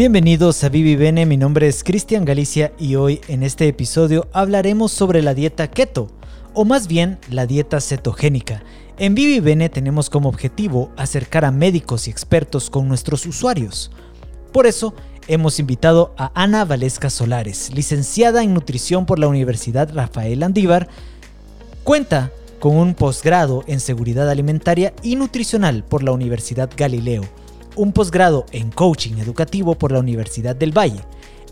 Bienvenidos a Vivi Bene, mi nombre es Cristian Galicia y hoy en este episodio hablaremos sobre la dieta keto, o más bien la dieta cetogénica. En Vivi Bene tenemos como objetivo acercar a médicos y expertos con nuestros usuarios. Por eso hemos invitado a Ana Valesca Solares, licenciada en nutrición por la Universidad Rafael Andívar. Cuenta con un posgrado en seguridad alimentaria y nutricional por la Universidad Galileo un posgrado en coaching educativo por la Universidad del Valle.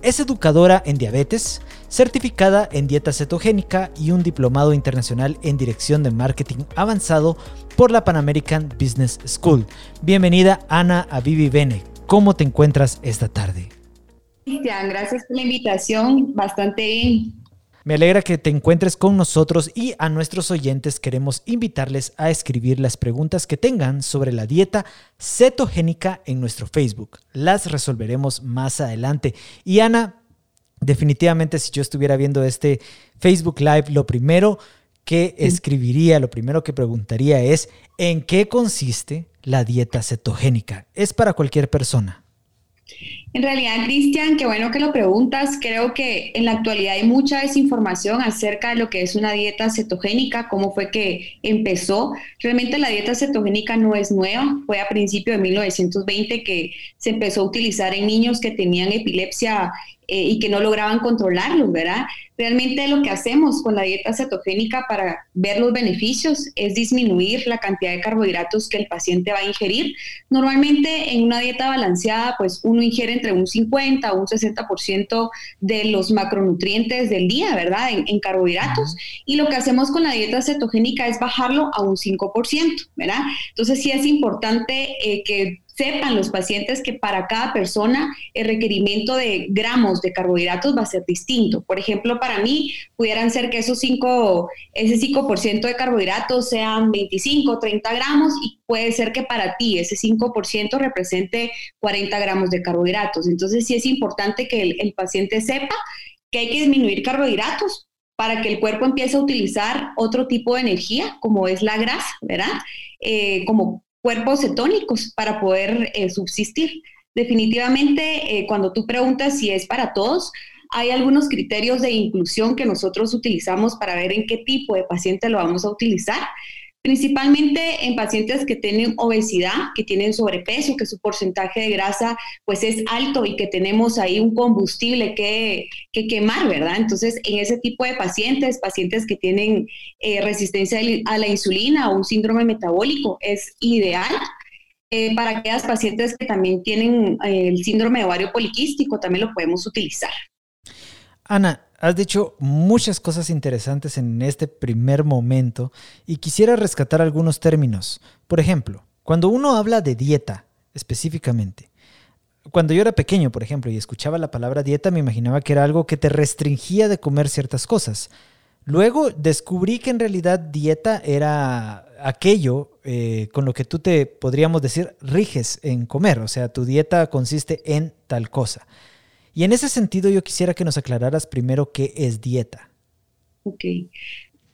Es educadora en diabetes, certificada en dieta cetogénica y un diplomado internacional en dirección de marketing avanzado por la Pan American Business School. Bienvenida Ana a Vivi Bene. ¿Cómo te encuentras esta tarde? Cristian, gracias por la invitación. Bastante bien. Me alegra que te encuentres con nosotros y a nuestros oyentes queremos invitarles a escribir las preguntas que tengan sobre la dieta cetogénica en nuestro Facebook. Las resolveremos más adelante. Y Ana, definitivamente si yo estuviera viendo este Facebook Live, lo primero que escribiría, lo primero que preguntaría es, ¿en qué consiste la dieta cetogénica? ¿Es para cualquier persona? En realidad, Cristian, qué bueno que lo preguntas. Creo que en la actualidad hay mucha desinformación acerca de lo que es una dieta cetogénica, cómo fue que empezó. Realmente la dieta cetogénica no es nueva, fue a principios de 1920 que se empezó a utilizar en niños que tenían epilepsia eh, y que no lograban controlarlos, ¿verdad? Realmente lo que hacemos con la dieta cetogénica para ver los beneficios es disminuir la cantidad de carbohidratos que el paciente va a ingerir. Normalmente en una dieta balanceada, pues uno ingiere entre un 50 o un 60% de los macronutrientes del día, ¿verdad? En, carbohidratos. Y lo que hacemos con la dieta cetogénica es bajarlo a un 5%, ¿verdad? Entonces sí es importante eh, que sepan los pacientes que para cada persona el requerimiento de gramos de carbohidratos va a ser distinto. Por ejemplo, para mí pudieran ser que esos 5, ese 5% de carbohidratos sean 25, 30 gramos y puede ser que para ti ese 5% represente 40 gramos de carbohidratos. Entonces sí es importante que el, paciente sepa que hay que disminuir carbohidratos para que el cuerpo empiece a utilizar otro tipo de energía, como es la grasa, ¿verdad? Eh, como cuerpos cetónicos para poder eh, subsistir. Definitivamente, eh, cuando tú preguntas si es para todos, hay algunos criterios de inclusión que nosotros utilizamos para ver en qué tipo de paciente lo vamos a utilizar principalmente en pacientes que tienen obesidad, que tienen sobrepeso, que su porcentaje de grasa pues es alto y que tenemos ahí un combustible que, quemar, ¿verdad? Entonces, en ese tipo de pacientes, pacientes que tienen eh, resistencia a la insulina o un síndrome metabólico, es ideal. Eh, para aquellas pacientes que también tienen eh, el síndrome de ovario poliquístico, también lo podemos utilizar. Ana, has dicho muchas cosas interesantes en este primer momento y quisiera rescatar algunos términos. Por ejemplo, cuando uno habla de dieta específicamente, cuando yo era pequeño, por ejemplo, y escuchaba la palabra dieta, me imaginaba que era algo que te restringía de comer ciertas cosas. Luego descubrí que en realidad dieta era aquello eh, con lo que tú te podríamos decir riges en comer, o sea, tu dieta consiste en tal cosa. Y en ese sentido yo quisiera que nos aclararas primero qué es dieta. Ok.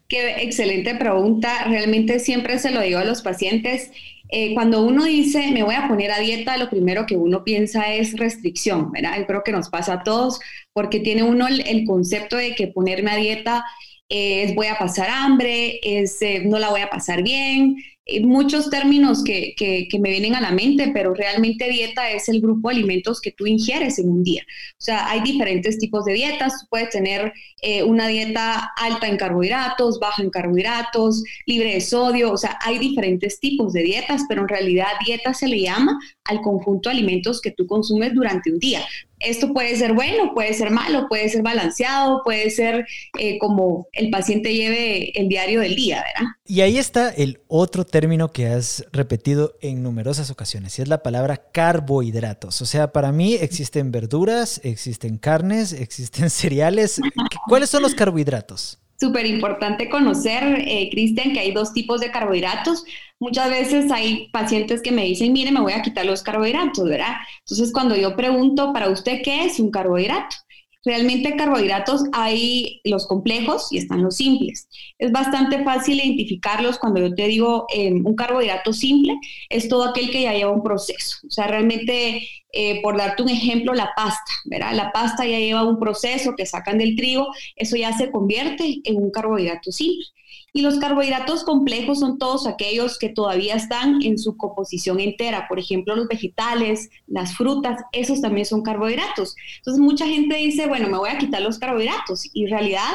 Qué excelente pregunta. Realmente siempre se lo digo a los pacientes. Eh, cuando uno dice me voy a poner a dieta, lo primero que uno piensa es restricción, ¿verdad? Yo creo que nos pasa a todos porque tiene uno el, concepto de que ponerme a dieta es voy a pasar hambre, es eh, no la voy a pasar bien, eh, muchos términos que, que, me vienen a la mente, pero realmente dieta es el grupo de alimentos que tú ingieres en un día. O sea, hay diferentes tipos de dietas. puedes tener eh, una dieta alta en carbohidratos, baja en carbohidratos, libre de sodio. O sea, hay diferentes tipos de dietas, pero en realidad dieta se le llama al conjunto de alimentos que tú consumes durante un día esto puede ser bueno, puede ser malo, puede ser balanceado, puede ser eh, como el paciente lleve el diario del día, ¿verdad? Y ahí está el otro término que has repetido en numerosas ocasiones, y es la palabra carbohidratos. O sea, para mí existen verduras, existen carnes, existen cereales. ¿Cuáles son los carbohidratos? Súper importante conocer, eh, Cristian, que hay dos tipos de carbohidratos. Muchas veces hay pacientes que me dicen, mire, me voy a quitar los carbohidratos, ¿verdad? Entonces, cuando yo pregunto para usted qué es un carbohidrato, Realmente carbohidratos hay los complejos y están los simples. Es bastante fácil identificarlos cuando yo te digo em, un carbohidrato simple, es todo aquel que ya lleva un proceso. O sea, realmente eh, por darte un ejemplo, la pasta, ¿verdad? La pasta ya lleva un proceso que sacan del trigo, eso ya se convierte en un carbohidrato simple. Y los carbohidratos complejos son todos aquellos que todavía están en su composición entera. Por ejemplo, los vegetales, las frutas, esos también son carbohidratos. Entonces, mucha gente dice, bueno, me voy a quitar los carbohidratos. Y en realidad,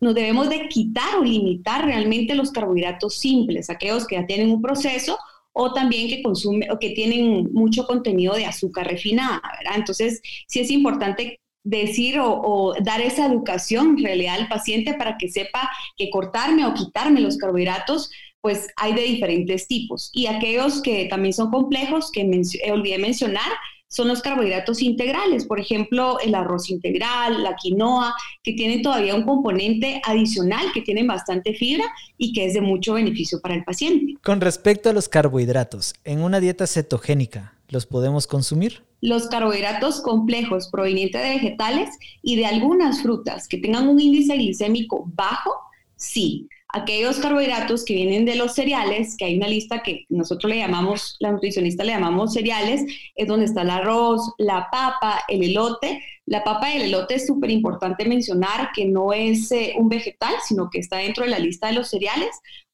nos debemos de quitar o limitar realmente los carbohidratos simples, aquellos que ya tienen un proceso o también que consumen o que tienen mucho contenido de azúcar refinada, ¿verdad? Entonces, sí es importante decir o, dar esa educación realidad al paciente para que sepa que cortarme o quitarme los carbohidratos, pues hay de diferentes tipos. Y aquellos que también son complejos, que olvidé mencionar, son los carbohidratos integrales, por ejemplo, el arroz integral, la quinoa, que tienen todavía un componente adicional, que tienen bastante fibra y que es de mucho beneficio para el paciente. Con respecto a los carbohidratos, en una dieta cetogénica, ¿los podemos consumir? Los carbohidratos complejos provenientes de vegetales y de algunas frutas que tengan un índice glicémico bajo, sí aquellos carbohidratos que vienen de los cereales, que hay una lista que nosotros le llamamos, la nutricionista le llamamos cereales, es donde está el arroz, la papa, el elote. La papa y el elote es súper importante mencionar que no es eh, un vegetal, sino que está dentro de la lista de los cereales,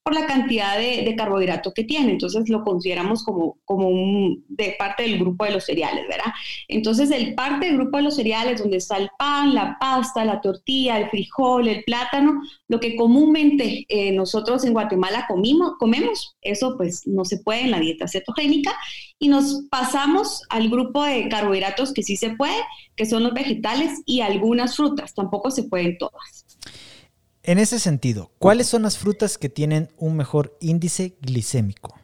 por la cantidad de, carbohidrato que tiene. Entonces lo consideramos como, como de parte del grupo de los cereales, ¿verdad? Entonces el parte del grupo de los cereales, donde está el pan, la pasta, la tortilla, el frijol, el plátano, lo que comúnmente eh, nosotros en Guatemala comimos, comemos, eso pues no se puede en la dieta cetogénica y nos pasamos al grupo de carbohidratos que sí se puede, que son los vegetales y algunas frutas, tampoco se pueden todas. En ese sentido, ¿cuáles son las frutas que tienen un mejor índice glicémico?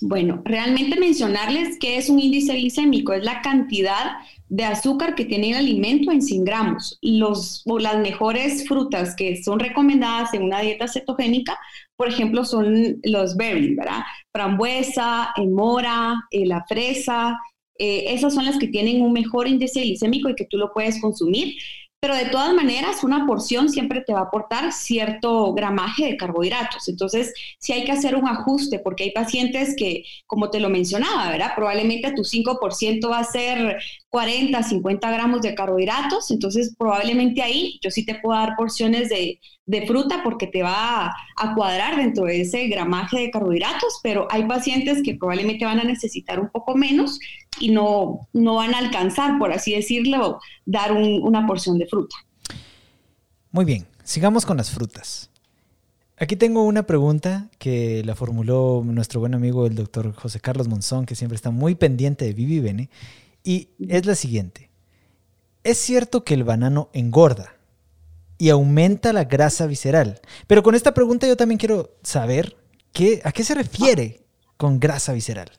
Bueno, realmente mencionarles qué es un índice glicémico, es la cantidad de azúcar que tiene el alimento en 100 gramos. Los, o las mejores frutas que son recomendadas en una dieta cetogénica, por ejemplo, son los berries, ¿verdad? Frambuesa, mora, eh, la fresa, eh, esas son las que tienen un mejor índice glicémico y que tú lo puedes consumir pero de todas maneras una porción siempre te va a aportar cierto gramaje de carbohidratos. Entonces, sí hay que hacer un ajuste porque hay pacientes que, como te lo mencionaba, ¿verdad? Probablemente tu 5% va a ser 40, 50 gramos de carbohidratos, entonces probablemente ahí yo sí te puedo dar porciones de, de fruta porque te va a, cuadrar dentro de ese gramaje de carbohidratos, pero hay pacientes que probablemente van a necesitar un poco menos y no, no van a alcanzar, por así decirlo, dar una porción de fruta. Muy bien, sigamos con las frutas. Aquí tengo una pregunta que la formuló nuestro buen amigo el doctor José Carlos Monzón, que siempre está muy pendiente de Vivi Bene, y es la siguiente. ¿Es cierto que el banano engorda y aumenta la grasa visceral? Pero con esta pregunta yo también quiero saber qué, a qué se refiere con grasa visceral.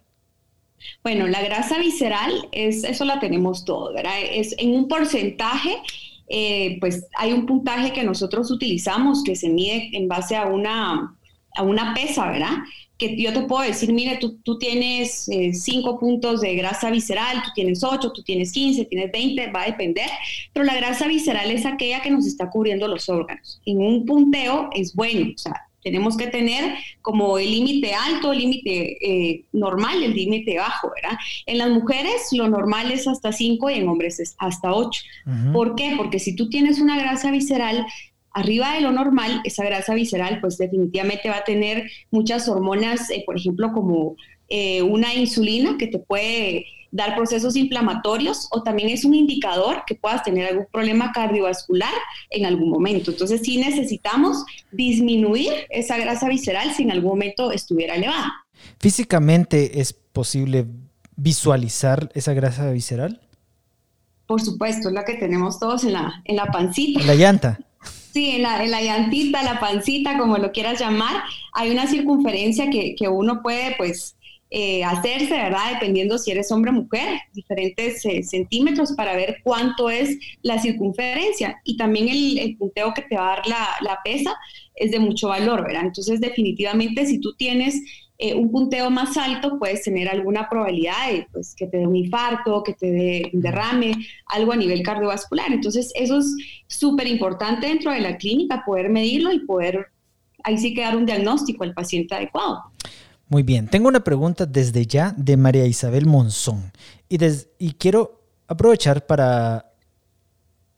Bueno, la grasa visceral, es, eso la tenemos todo, ¿verdad? Es en un porcentaje, eh, pues hay un puntaje que nosotros utilizamos que se mide en base a una, a una pesa, ¿verdad? Que yo te puedo decir, mire, tú, tú tienes 5 eh, puntos de grasa visceral, tú tienes 8, tú tienes 15, tienes 20, va a depender, pero la grasa visceral es aquella que nos está cubriendo los órganos. En un punteo es bueno, o sea, tenemos que tener como el límite alto, el límite eh, normal, el límite bajo, ¿verdad? En las mujeres lo normal es hasta 5 y en hombres es hasta 8. ¿Por qué? Porque si tú tienes una grasa visceral arriba de lo normal, esa grasa visceral pues definitivamente va a tener muchas hormonas, eh, por ejemplo, como eh, una insulina que te puede dar procesos inflamatorios o también es un indicador que puedas tener algún problema cardiovascular en algún momento. Entonces sí necesitamos disminuir esa grasa visceral si en algún momento estuviera elevada. ¿Físicamente es posible visualizar esa grasa visceral? Por supuesto, es la que tenemos todos en la, en la pancita. En la llanta. Sí, en la, en la, llantita, la pancita, como lo quieras llamar, hay una circunferencia que, que uno puede, pues, eh, hacerse, ¿verdad? Dependiendo si eres hombre o mujer, diferentes eh, centímetros para ver cuánto es la circunferencia. Y también el, punteo que te va a dar la, pesa es de mucho valor, ¿verdad? Entonces, definitivamente, si tú tienes eh, un punteo más alto, puedes tener alguna probabilidad de pues, que te dé un infarto, que te dé un derrame, algo a nivel cardiovascular. Entonces, eso es súper importante dentro de la clínica, poder medirlo y poder ahí sí que dar un diagnóstico al paciente adecuado. Muy bien, tengo una pregunta desde ya de María Isabel Monzón y quiero aprovechar para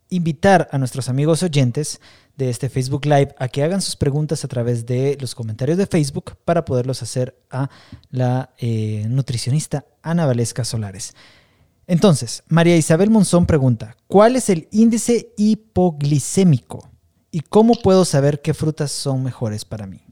invitar a nuestros amigos oyentes de este Facebook Live a que hagan sus preguntas a través de los comentarios de Facebook para poderlos hacer a la eh, nutricionista Ana Valesca Solares. Entonces, María Isabel Monzón pregunta, ¿cuál es el índice hipoglicémico? ¿Y cómo puedo saber qué frutas son mejores para mí?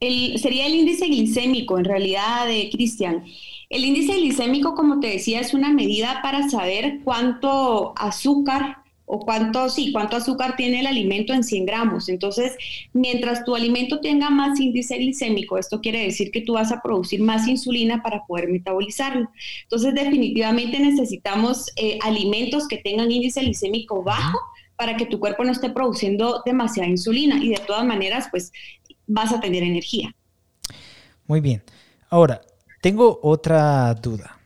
Sería el índice glicémico, en realidad, de Cristian. El índice glicémico, como te decía, es una medida para saber cuánto azúcar o cuánto, sí, cuánto azúcar tiene el alimento en 100 gramos. Entonces, mientras tu alimento tenga más índice glicémico, esto quiere decir que tú vas a producir más insulina para poder metabolizarlo. Entonces, definitivamente necesitamos eh, alimentos que tengan índice glicémico bajo para que tu cuerpo no esté produciendo demasiada insulina y de todas maneras, pues vas a tener energía. Muy bien. Ahora, tengo otra duda.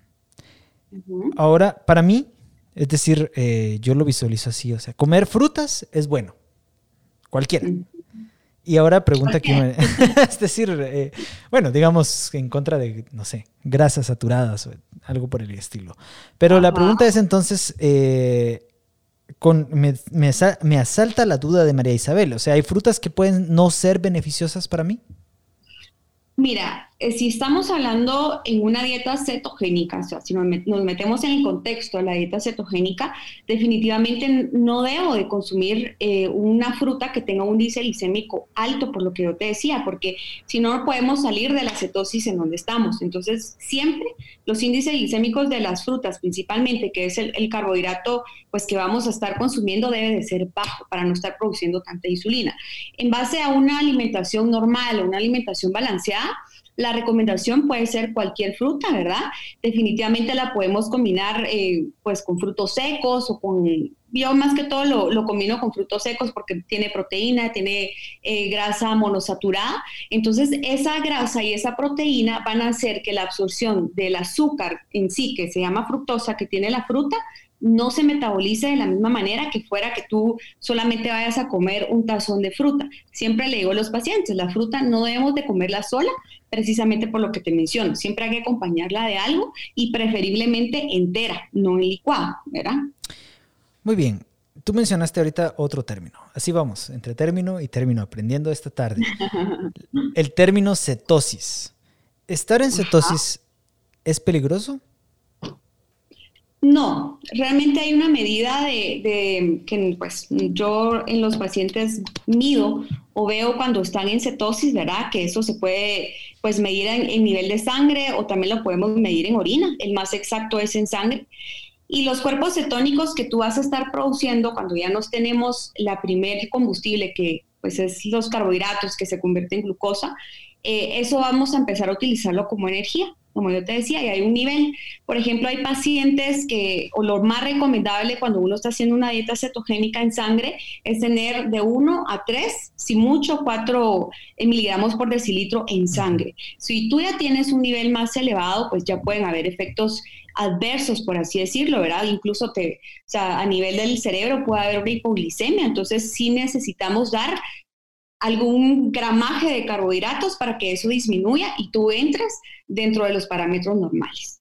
Ahora, para mí, es decir, eh, yo lo visualizo así, o sea, comer frutas es bueno, cualquiera. Y ahora pregunta que es decir, eh, bueno, digamos en contra de, no sé, grasas saturadas o algo por el estilo. Pero la pregunta es entonces, eh, con, me, me, asalta la duda de María Isabel, o sea, ¿hay frutas que pueden no ser beneficiosas para mí? Mira, si estamos hablando en una dieta cetogénica, o sea, si nos, metemos en el contexto de la dieta cetogénica, definitivamente no debo de consumir eh, una fruta que tenga un índice glicémico alto, por lo que yo te decía, porque si no, no podemos salir de la cetosis en donde estamos. Entonces, siempre los índices glicémicos de las frutas, principalmente, que es el, el carbohidrato pues, que vamos a estar consumiendo, debe de ser bajo para no estar produciendo tanta insulina. En base a una alimentación normal o una alimentación balanceada, la recomendación puede ser cualquier fruta, ¿verdad? Definitivamente la podemos combinar eh, pues con frutos secos o con, yo más que todo lo, combino con frutos secos porque tiene proteína, tiene eh, grasa monosaturada. Entonces esa grasa y esa proteína van a hacer que la absorción del azúcar en sí, que se llama fructosa, que tiene la fruta, no se metabolice de la misma manera que fuera que tú solamente vayas a comer un tazón de fruta. Siempre le digo a los pacientes, la fruta no debemos de comerla sola, precisamente por lo que te menciono. Siempre hay que acompañarla de algo y preferiblemente entera, no en licuado, ¿verdad? Muy bien. Tú mencionaste ahorita otro término. Así vamos, entre término y término, aprendiendo esta tarde. El término cetosis. ¿Estar en cetosis es peligroso? No, realmente hay una medida de, que pues yo en los pacientes mido o veo cuando están en cetosis, ¿verdad? Que eso se puede pues medir en, nivel de sangre o también lo podemos medir en orina. El más exacto es en sangre. Y los cuerpos cetónicos que tú vas a estar produciendo cuando ya nos tenemos la primer combustible que pues es los carbohidratos que se convierten en glucosa, eh, eso vamos a empezar a utilizarlo como energía como yo te decía, y hay un nivel. Por ejemplo, hay pacientes que, o lo más recomendable cuando uno está haciendo una dieta cetogénica en sangre, es tener de 1 a 3, si mucho, 4 miligramos por decilitro en sangre. Si tú ya tienes un nivel más elevado, pues ya pueden haber efectos adversos, por así decirlo, ¿verdad? Incluso te, o sea, a nivel del cerebro puede haber una hipoglicemia, entonces sí necesitamos dar algún gramaje de carbohidratos para que eso disminuya y tú entres dentro de los parámetros normales.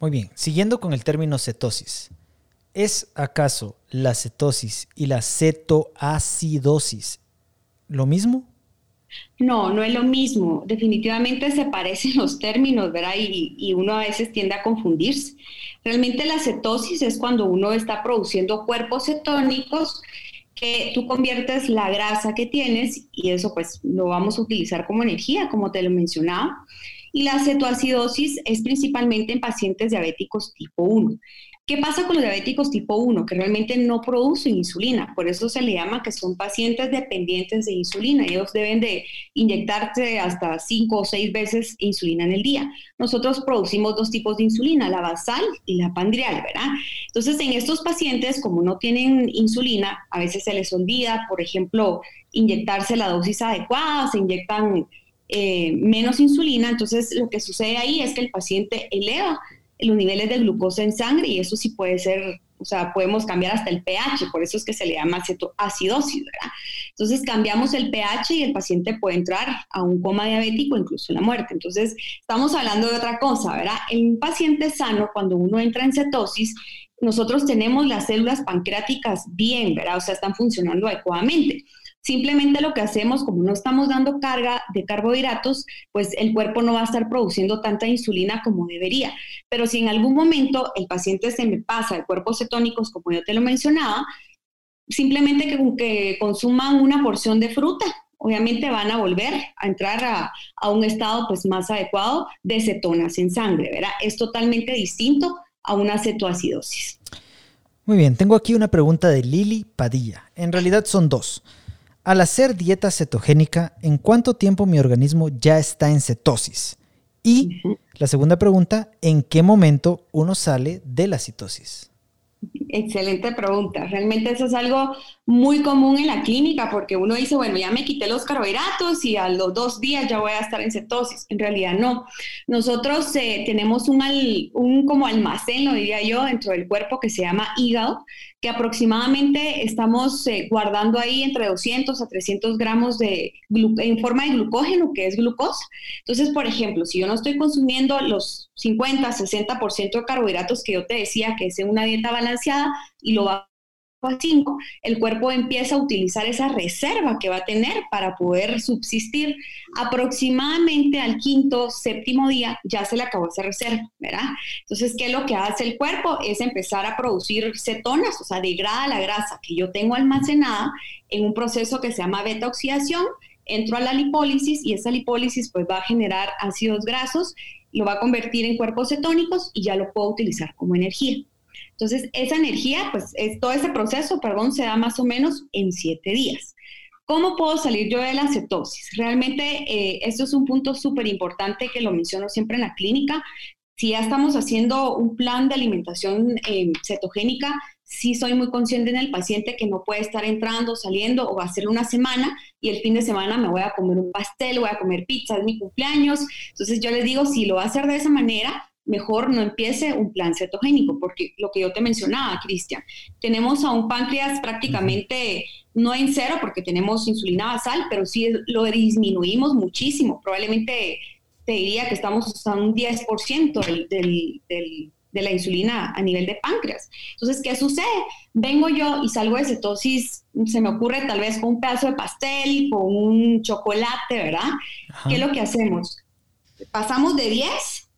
Muy bien, siguiendo con el término cetosis, ¿es acaso la cetosis y la cetoacidosis lo mismo? No, no es lo mismo. Definitivamente se parecen los términos, ¿verdad? Y, y, uno a veces tiende a confundirse. Realmente la cetosis es cuando uno está produciendo cuerpos cetónicos tú conviertes la grasa que tienes y eso pues lo vamos a utilizar como energía, como te lo mencionaba. Y la cetoacidosis es principalmente en pacientes diabéticos tipo 1. ¿Qué pasa con los diabéticos tipo 1? Que realmente no producen insulina, por eso se le llama que son pacientes dependientes de insulina. Ellos deben de inyectarse hasta 5 o 6 veces insulina en el día. Nosotros producimos dos tipos de insulina, la basal y la pandrial, ¿verdad? Entonces, en estos pacientes, como no tienen insulina, a veces se les olvida, por ejemplo, inyectarse la dosis adecuada, se inyectan eh, menos insulina, entonces lo que sucede ahí es que el paciente eleva los niveles de glucosa en sangre y eso sí puede ser o sea, podemos cambiar hasta el pH, por eso es que se le llama cetoacidosis, ¿verdad? Entonces cambiamos el pH y el paciente puede entrar a un coma diabético, incluso la muerte. Entonces, estamos hablando de otra cosa, ¿verdad? En un paciente sano, cuando uno entra en cetosis, nosotros tenemos las células pancreáticas bien, ¿verdad? O sea, están funcionando adecuadamente. Simplemente lo que hacemos, como no estamos dando carga de carbohidratos, pues el cuerpo no va a estar produciendo tanta insulina como debería. Pero si en algún momento el paciente se me pasa de cuerpos cetónicos, como yo te lo mencionaba, simplemente que, consuman una porción de fruta, obviamente van a volver a entrar a, a, un estado pues más adecuado de cetonas en sangre, ¿verdad? Es totalmente distinto a una cetoacidosis. Muy bien, tengo aquí una pregunta de Lili Padilla. En realidad son dos. Al hacer dieta cetogénica, ¿en cuánto tiempo mi organismo ya está en cetosis? Y la segunda pregunta, ¿en qué momento uno sale de la citosis? Excelente pregunta. Realmente eso es algo muy común en la clínica porque uno dice, bueno, ya me quité los carbohidratos y a los dos días ya voy a estar en cetosis. En realidad no. Nosotros eh, tenemos un, un como almacén, lo diría yo, dentro del cuerpo que se llama hígado, que aproximadamente estamos eh, guardando ahí entre 200 a 300 gramos de en forma de glucógeno, que es glucosa. Entonces, por ejemplo, si yo no estoy consumiendo los 50, 60% de carbohidratos que yo te decía que es en una dieta balanceada y lo a 5, el cuerpo empieza a utilizar esa reserva que va a tener para poder subsistir. Aproximadamente al quinto, séptimo día ya se le acabó esa reserva, ¿verdad? Entonces, ¿qué es lo que hace el cuerpo? Es empezar a producir cetonas, o sea, degrada la grasa que yo tengo almacenada en un proceso que se llama beta oxidación, entro a la lipólisis y esa lipólisis pues va a generar ácidos grasos, lo va a convertir en cuerpos cetónicos y ya lo puedo utilizar como energía. Entonces, esa energía, pues es, todo ese proceso, perdón, se da más o menos en siete días. ¿Cómo puedo salir yo de la cetosis? Realmente eh, esto es un punto súper importante que lo menciono siempre en la clínica. Si ya estamos haciendo un plan de alimentación eh, cetogénica, sí soy muy consciente en el paciente que no puede estar entrando, saliendo o hacer una semana y el fin de semana me voy a comer un pastel, voy a comer pizza, es mi cumpleaños. Entonces yo les digo, si lo va a hacer de esa manera, mejor no empiece un plan cetogénico, porque lo que yo te mencionaba, Cristian, tenemos a un páncreas prácticamente no en cero porque tenemos insulina basal, pero sí lo disminuimos muchísimo. Probablemente te diría que estamos usando un 10% de la insulina a nivel de páncreas. Entonces, ¿qué sucede? Vengo yo y salgo de cetosis, se me ocurre tal vez con un pedazo de pastel, con un chocolate, ¿verdad? ¿Qué es lo que hacemos? Pasamos de 10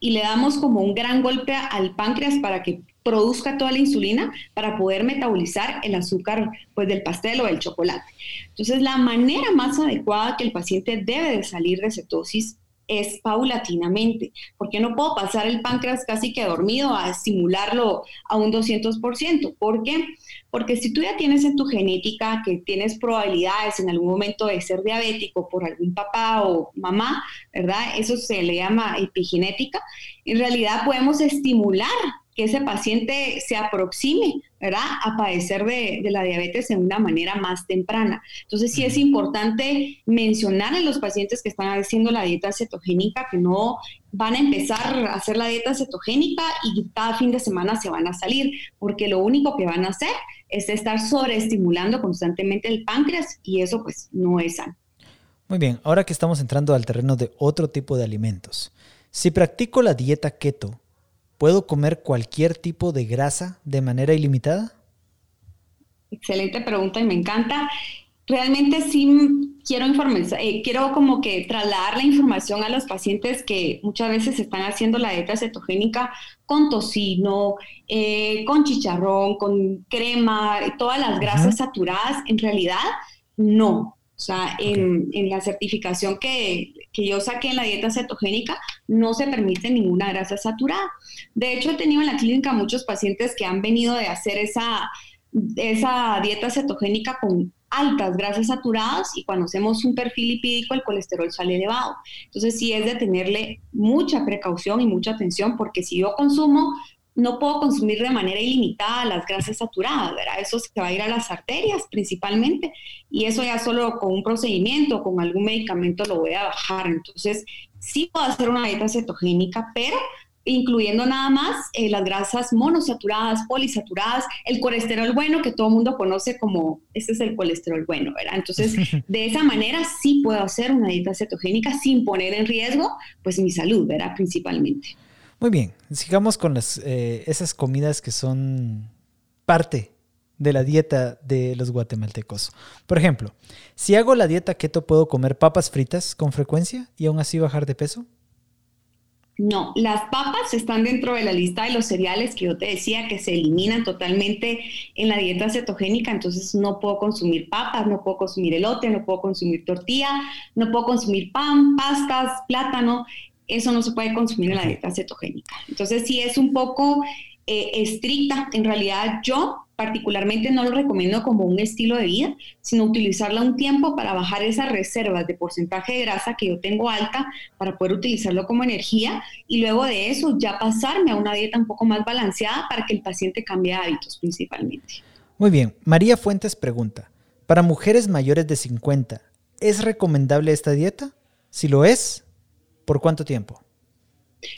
y le damos como un gran golpe al páncreas para que produzca toda la insulina para poder metabolizar el azúcar pues del pastel o del chocolate. Entonces, la manera más adecuada que el paciente debe de salir de cetosis es paulatinamente, porque no puedo pasar el páncreas casi que dormido a estimularlo a un 200%. ¿Por qué? Porque si tú ya tienes en tu genética que tienes probabilidades en algún momento de ser diabético por algún papá o mamá, ¿verdad? Eso se le llama epigenética. En realidad podemos estimular que ese paciente se aproxime, ¿verdad?, a padecer de, la diabetes en una manera más temprana. Entonces, sí es importante mencionar a los pacientes que están haciendo la dieta cetogénica que no van a empezar a hacer la dieta cetogénica y cada fin de semana se van a salir, porque lo único que van a hacer es estar sobreestimulando constantemente el páncreas y eso pues no es sano. Muy bien, ahora que estamos entrando al terreno de otro tipo de alimentos, si practico la dieta keto, ¿Puedo comer cualquier tipo de grasa de manera ilimitada? Excelente pregunta y me encanta. Realmente sí quiero informar, eh, quiero como que trasladar la información a los pacientes que muchas veces están haciendo la dieta cetogénica con tocino, eh, con chicharrón, con crema, todas las grasas saturadas. En realidad, no. O sea, en, la certificación que, yo saqué en la dieta cetogénica no se permite ninguna grasa saturada. De hecho, he tenido en la clínica muchos pacientes que han venido de hacer esa, esa dieta cetogénica con altas grasas saturadas y cuando hacemos un perfil lipídico el colesterol sale elevado. Entonces sí es de tenerle mucha precaución y mucha atención porque si yo consumo no puedo consumir de manera ilimitada las grasas saturadas, ¿verdad? Eso se va a ir a las arterias principalmente y eso ya solo con un procedimiento, con algún medicamento lo voy a bajar. Entonces, sí puedo hacer una dieta cetogénica, pero incluyendo nada más eh, las grasas monosaturadas, polisaturadas, el colesterol bueno que todo el mundo conoce como, este es el colesterol bueno, ¿verdad? Entonces, de esa manera sí puedo hacer una dieta cetogénica sin poner en riesgo, pues, mi salud, ¿verdad? Principalmente. Muy bien, sigamos con las, eh, esas comidas que son parte de la dieta de los guatemaltecos. Por ejemplo, si hago la dieta keto, ¿puedo comer papas fritas con frecuencia y aún así bajar de peso? No, las papas están dentro de la lista de los cereales que yo te decía que se eliminan totalmente en la dieta cetogénica, entonces no puedo consumir papas, no puedo consumir elote, no puedo consumir tortilla, no puedo consumir pan, pastas, plátano, eso no se puede consumir en la dieta cetogénica. Entonces sí es un poco eh, estricta, en realidad yo particularmente no lo recomiendo como un estilo de vida, sino utilizarla un tiempo para bajar esas reservas de porcentaje de grasa que yo tengo alta para poder utilizarlo como energía y luego de eso ya pasarme a una dieta un poco más balanceada para que el paciente cambie hábitos principalmente. Muy bien, María Fuentes pregunta, para mujeres mayores de 50, ¿es recomendable esta dieta? Si lo es, ¿por cuánto tiempo?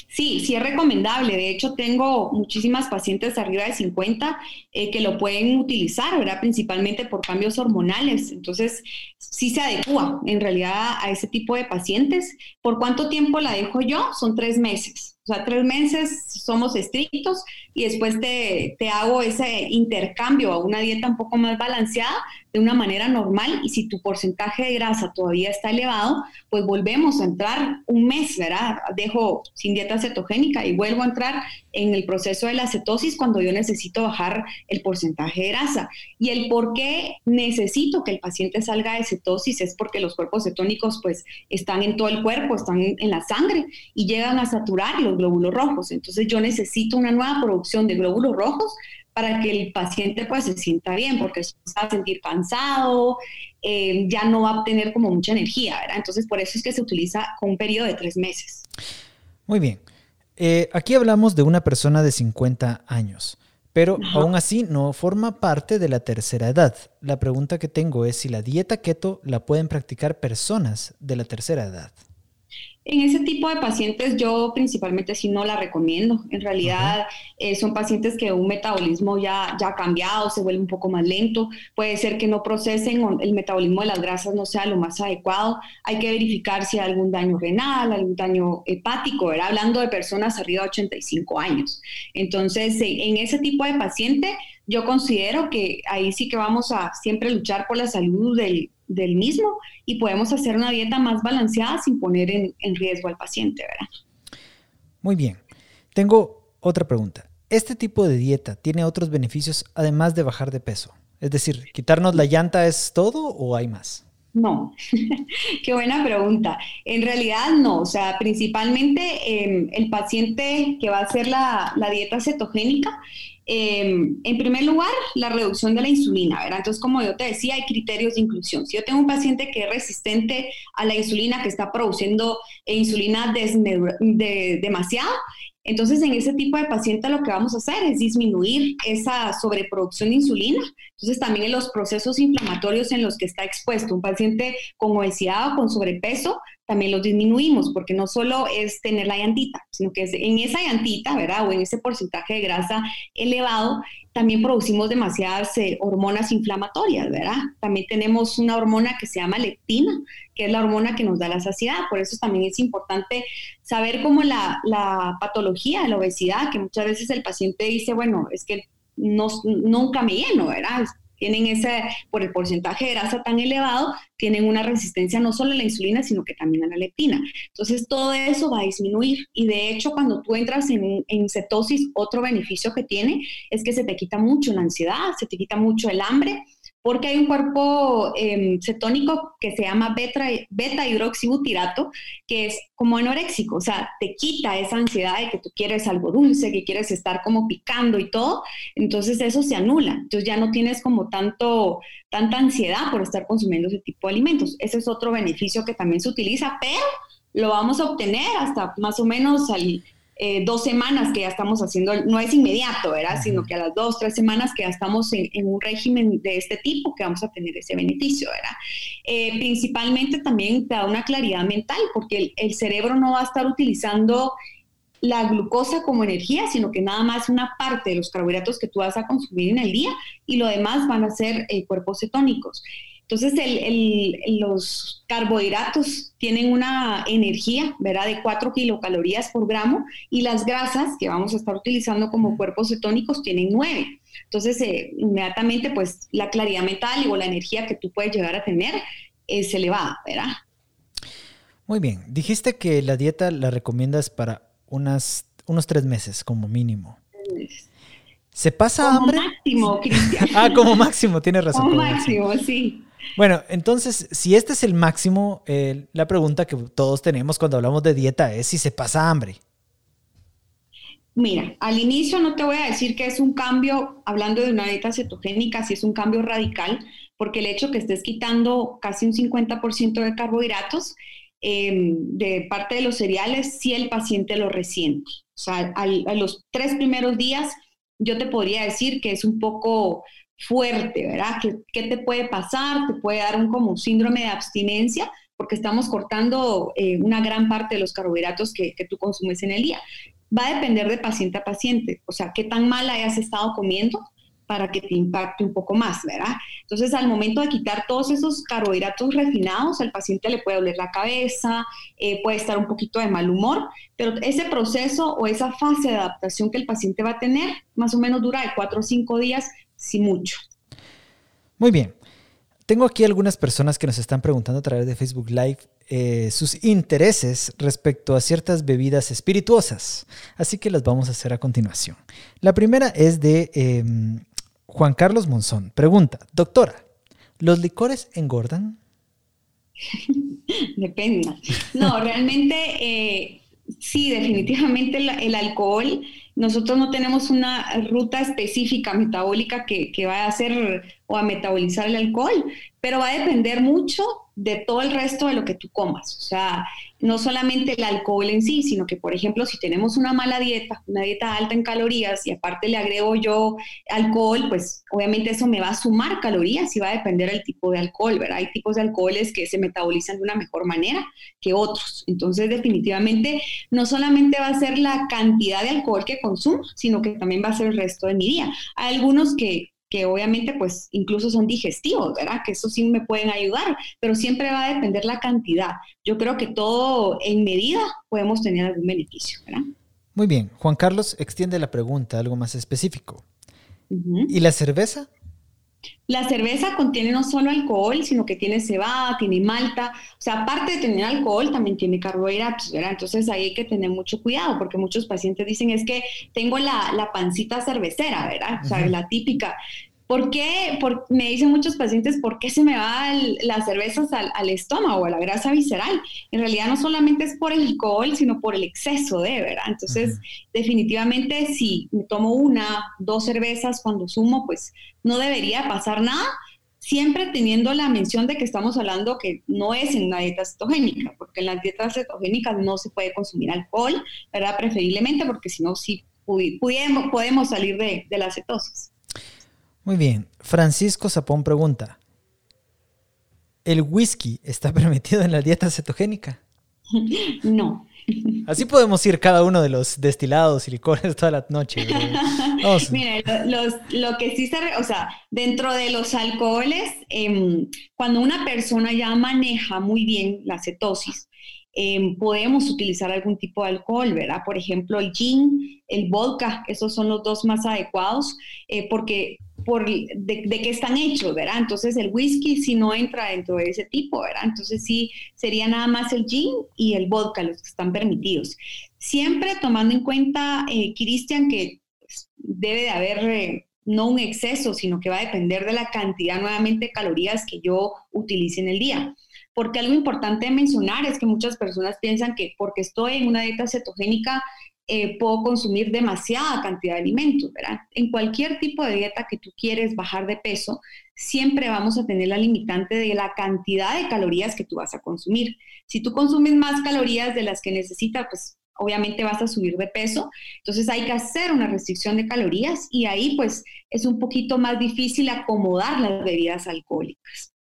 Sí, sí es recomendable. De hecho, tengo muchísimas pacientes arriba de 50 eh, que lo pueden utilizar, ¿verdad? Principalmente por cambios hormonales. Entonces, sí se adecua en realidad a ese tipo de pacientes. ¿Por cuánto tiempo la dejo yo? Son tres meses. O sea, tres meses somos estrictos y después te, te, hago ese intercambio a una dieta un poco más balanceada de una manera normal y si tu porcentaje de grasa todavía está elevado, pues volvemos a entrar un mes, ¿verdad? Dejo sin dieta cetogénica y vuelvo a entrar en el proceso de la cetosis cuando yo necesito bajar el porcentaje de grasa. Y el por qué necesito que el paciente salga de cetosis es porque los cuerpos cetónicos pues están en todo el cuerpo, están en la sangre y llegan a saturar los glóbulos rojos. Entonces yo necesito una nueva producción de glóbulos rojos para que el paciente pues se sienta bien, porque se va a sentir cansado, eh, ya no va a obtener como mucha energía, ¿verdad? Entonces por eso es que se utiliza con un periodo de tres meses. Muy bien. Eh, aquí hablamos de una persona de 50 años, pero aún así no forma parte de la tercera edad. La pregunta que tengo es si la dieta keto la pueden practicar personas de la tercera edad. En ese tipo de pacientes yo principalmente sí no la recomiendo. En realidad eh, son pacientes que un metabolismo ya, ya ha cambiado, se vuelve un poco más lento. Puede ser que no procesen o el metabolismo de las grasas no sea lo más adecuado. Hay que verificar si hay algún daño renal, algún daño hepático, ¿verdad? hablando de personas arriba de 85 años. Entonces, en ese tipo de paciente yo considero que ahí sí que vamos a siempre luchar por la salud del, del mismo y podemos hacer una dieta más balanceada sin poner en, riesgo al paciente, ¿verdad? Muy bien. Tengo otra pregunta. ¿Este tipo de dieta tiene otros beneficios además de bajar de peso? Es decir, ¿quitarnos la llanta es todo o hay más? No, qué buena pregunta. En realidad no, o sea, principalmente em, el paciente que va a hacer la, la dieta cetogénica, Em, en primer lugar, la reducción de la insulina, ¿verdad? Entonces, como yo te decía, hay criterios de inclusión. Si yo tengo un paciente que es resistente a la insulina, que está produciendo insulina de, demasiado, entonces, en ese tipo de paciente lo que vamos a hacer es disminuir esa sobreproducción de insulina. Entonces, también en los procesos inflamatorios en los que está expuesto un paciente con obesidad o con sobrepeso, también los disminuimos, porque no solo es tener la llantita, sino que es en esa llantita, ¿verdad? O en ese porcentaje de grasa elevado, también producimos demasiadas eh, hormonas inflamatorias, ¿verdad? También tenemos una hormona que se llama leptina, que es la hormona que nos da la saciedad. Por eso también es importante saber cómo la, la patología de la obesidad, que muchas veces el paciente dice, bueno, es que no, nunca me lleno, ¿verdad? Tienen ese, por el porcentaje de grasa tan elevado, tienen una resistencia no solo a la insulina, sino que también a la leptina. Entonces, todo eso va a disminuir. Y de hecho, cuando tú entras en, en cetosis, otro beneficio que tiene es que se te quita mucho la ansiedad, se te quita mucho el hambre porque hay un cuerpo em, cetónico que se llama beta, beta hidroxibutirato, que es como anoréxico, o sea, te quita esa ansiedad de que tú quieres algo dulce, que quieres estar como picando y todo, entonces eso se anula, entonces ya no tienes como tanto, tanta ansiedad por estar consumiendo ese tipo de alimentos. Ese es otro beneficio que también se utiliza, pero lo vamos a obtener hasta más o menos al eh, dos semanas que ya estamos haciendo, no es inmediato, ¿verdad? Sino que a las dos, tres semanas que ya estamos en, un régimen de este tipo, que vamos a tener ese beneficio, ¿verdad? Eh, principalmente también te da una claridad mental, porque el, cerebro no va a estar utilizando la glucosa como energía, sino que nada más una parte de los carbohidratos que tú vas a consumir en el día y lo demás van a ser eh, cuerpos cetónicos. Entonces, los carbohidratos tienen una energía, ¿verdad?, de 4 kilocalorías por gramo y las grasas que vamos a estar utilizando como cuerpos cetónicos tienen 9. Entonces, eh, inmediatamente, pues, la claridad mental o la energía que tú puedes llegar a tener es elevada, ¿verdad? Muy bien. Dijiste que la dieta la recomiendas para unas, unos tres meses como mínimo. ¿Se pasa como hambre? máximo, Cristian. ah, como máximo, tienes razón. Como, máximo, sí. Bueno, entonces, si este es el máximo, eh, la pregunta que todos tenemos cuando hablamos de dieta es si se pasa hambre. Mira, al inicio no te voy a decir que es un cambio, hablando de una dieta cetogénica, si es un cambio radical, porque el hecho que estés quitando casi un 50% de carbohidratos em, de parte de los cereales, si el paciente lo resiente. O sea, a los tres primeros días yo te podría decir que es un poco fuerte, ¿verdad? ¿Qué, te puede pasar? Te puede dar un como síndrome de abstinencia porque estamos cortando eh, una gran parte de los carbohidratos que, que, tú consumes en el día. Va a depender de paciente a paciente, o sea, qué tan mal hayas estado comiendo para que te impacte un poco más, ¿verdad? Entonces, al momento de quitar todos esos carbohidratos refinados, al paciente le puede doler la cabeza, eh, puede estar un poquito de mal humor, pero ese proceso o esa fase de adaptación que el paciente va a tener, más o menos dura de cuatro o cinco días, si mucho. Muy bien. Tengo aquí algunas personas que nos están preguntando a través de Facebook Live eh, sus intereses respecto a ciertas bebidas espirituosas. Así que las vamos a hacer a continuación. La primera es de em, Juan Carlos Monzón pregunta, doctora, ¿los licores engordan? Depende. No, realmente eh, sí, definitivamente el, alcohol, nosotros no tenemos una ruta específica metabólica que, que vaya a hacer o a metabolizar el alcohol, pero va a depender mucho de todo el resto de lo que tú comas. O sea, no solamente el alcohol en sí, sino que, por ejemplo, si tenemos una mala dieta, una dieta alta en calorías y aparte le agrego yo alcohol, pues obviamente eso me va a sumar calorías y va a depender del tipo de alcohol, ¿verdad? Hay tipos de alcoholes que se metabolizan de una mejor manera que otros. Entonces, definitivamente, no solamente va a ser la cantidad de alcohol que consumo, sino que también va a ser el resto de mi día. Hay algunos que que obviamente pues incluso son digestivos, ¿verdad? Que eso sí me pueden ayudar, pero siempre va a depender la cantidad. Yo creo que todo en medida podemos tener algún beneficio, ¿verdad? Muy bien, Juan Carlos extiende la pregunta algo más específico. ¿Y la cerveza? La cerveza contiene no solo alcohol, sino que tiene cebada, tiene malta. O sea, aparte de tener alcohol, también tiene carbohidratos, ¿verdad? Entonces ahí hay que tener mucho cuidado, porque muchos pacientes dicen es que tengo la, la pancita cervecera, ¿verdad? O sea, la típica. ¿Por qué? me dicen muchos pacientes, ¿por qué se me va las cervezas al, estómago, a la grasa visceral? En realidad no solamente es por el alcohol, sino por el exceso de, ¿verdad? Entonces, definitivamente si me tomo una, dos cervezas cuando sumo, pues no debería pasar nada, siempre teniendo la mención de que estamos hablando que no es en una dieta cetogénica, porque en las dietas cetogénicas no se puede consumir alcohol, ¿verdad? Preferiblemente, porque si no, sí podemos salir de, de la cetosis. Muy bien. Francisco Zapón pregunta, ¿el whisky está permitido en la dieta cetogénica? No. Así podemos ir cada uno de los destilados y licores toda la noche. Mira, lo que sí se, o sea, dentro de los alcoholes, em, cuando una persona ya maneja muy bien la cetosis, em, podemos utilizar algún tipo de alcohol, ¿verdad? Por ejemplo, el gin, el vodka, esos son los dos más adecuados, eh, porque por de, qué están hechos, ¿verdad? Entonces el whisky sí no entra dentro de ese tipo, ¿verdad? Entonces sí sería nada más el gin y el vodka los que están permitidos. Siempre tomando en cuenta, eh, Cristian, que pues, debe de haber eh, no un exceso, sino que va a depender de la cantidad nuevamente de calorías que yo utilice en el día. Porque algo importante de mencionar es que muchas personas piensan que porque estoy en una dieta cetogénica eh, puedo consumir demasiada cantidad de alimentos, ¿verdad? En cualquier tipo de dieta que tú quieres bajar de peso, siempre vamos a tener la limitante de la cantidad de calorías que tú vas a consumir. Si tú consumes más calorías de las que necesitas, pues obviamente vas a subir de peso. Entonces hay que hacer una restricción de calorías y ahí pues es un poquito más difícil acomodar las bebidas alcohólicas.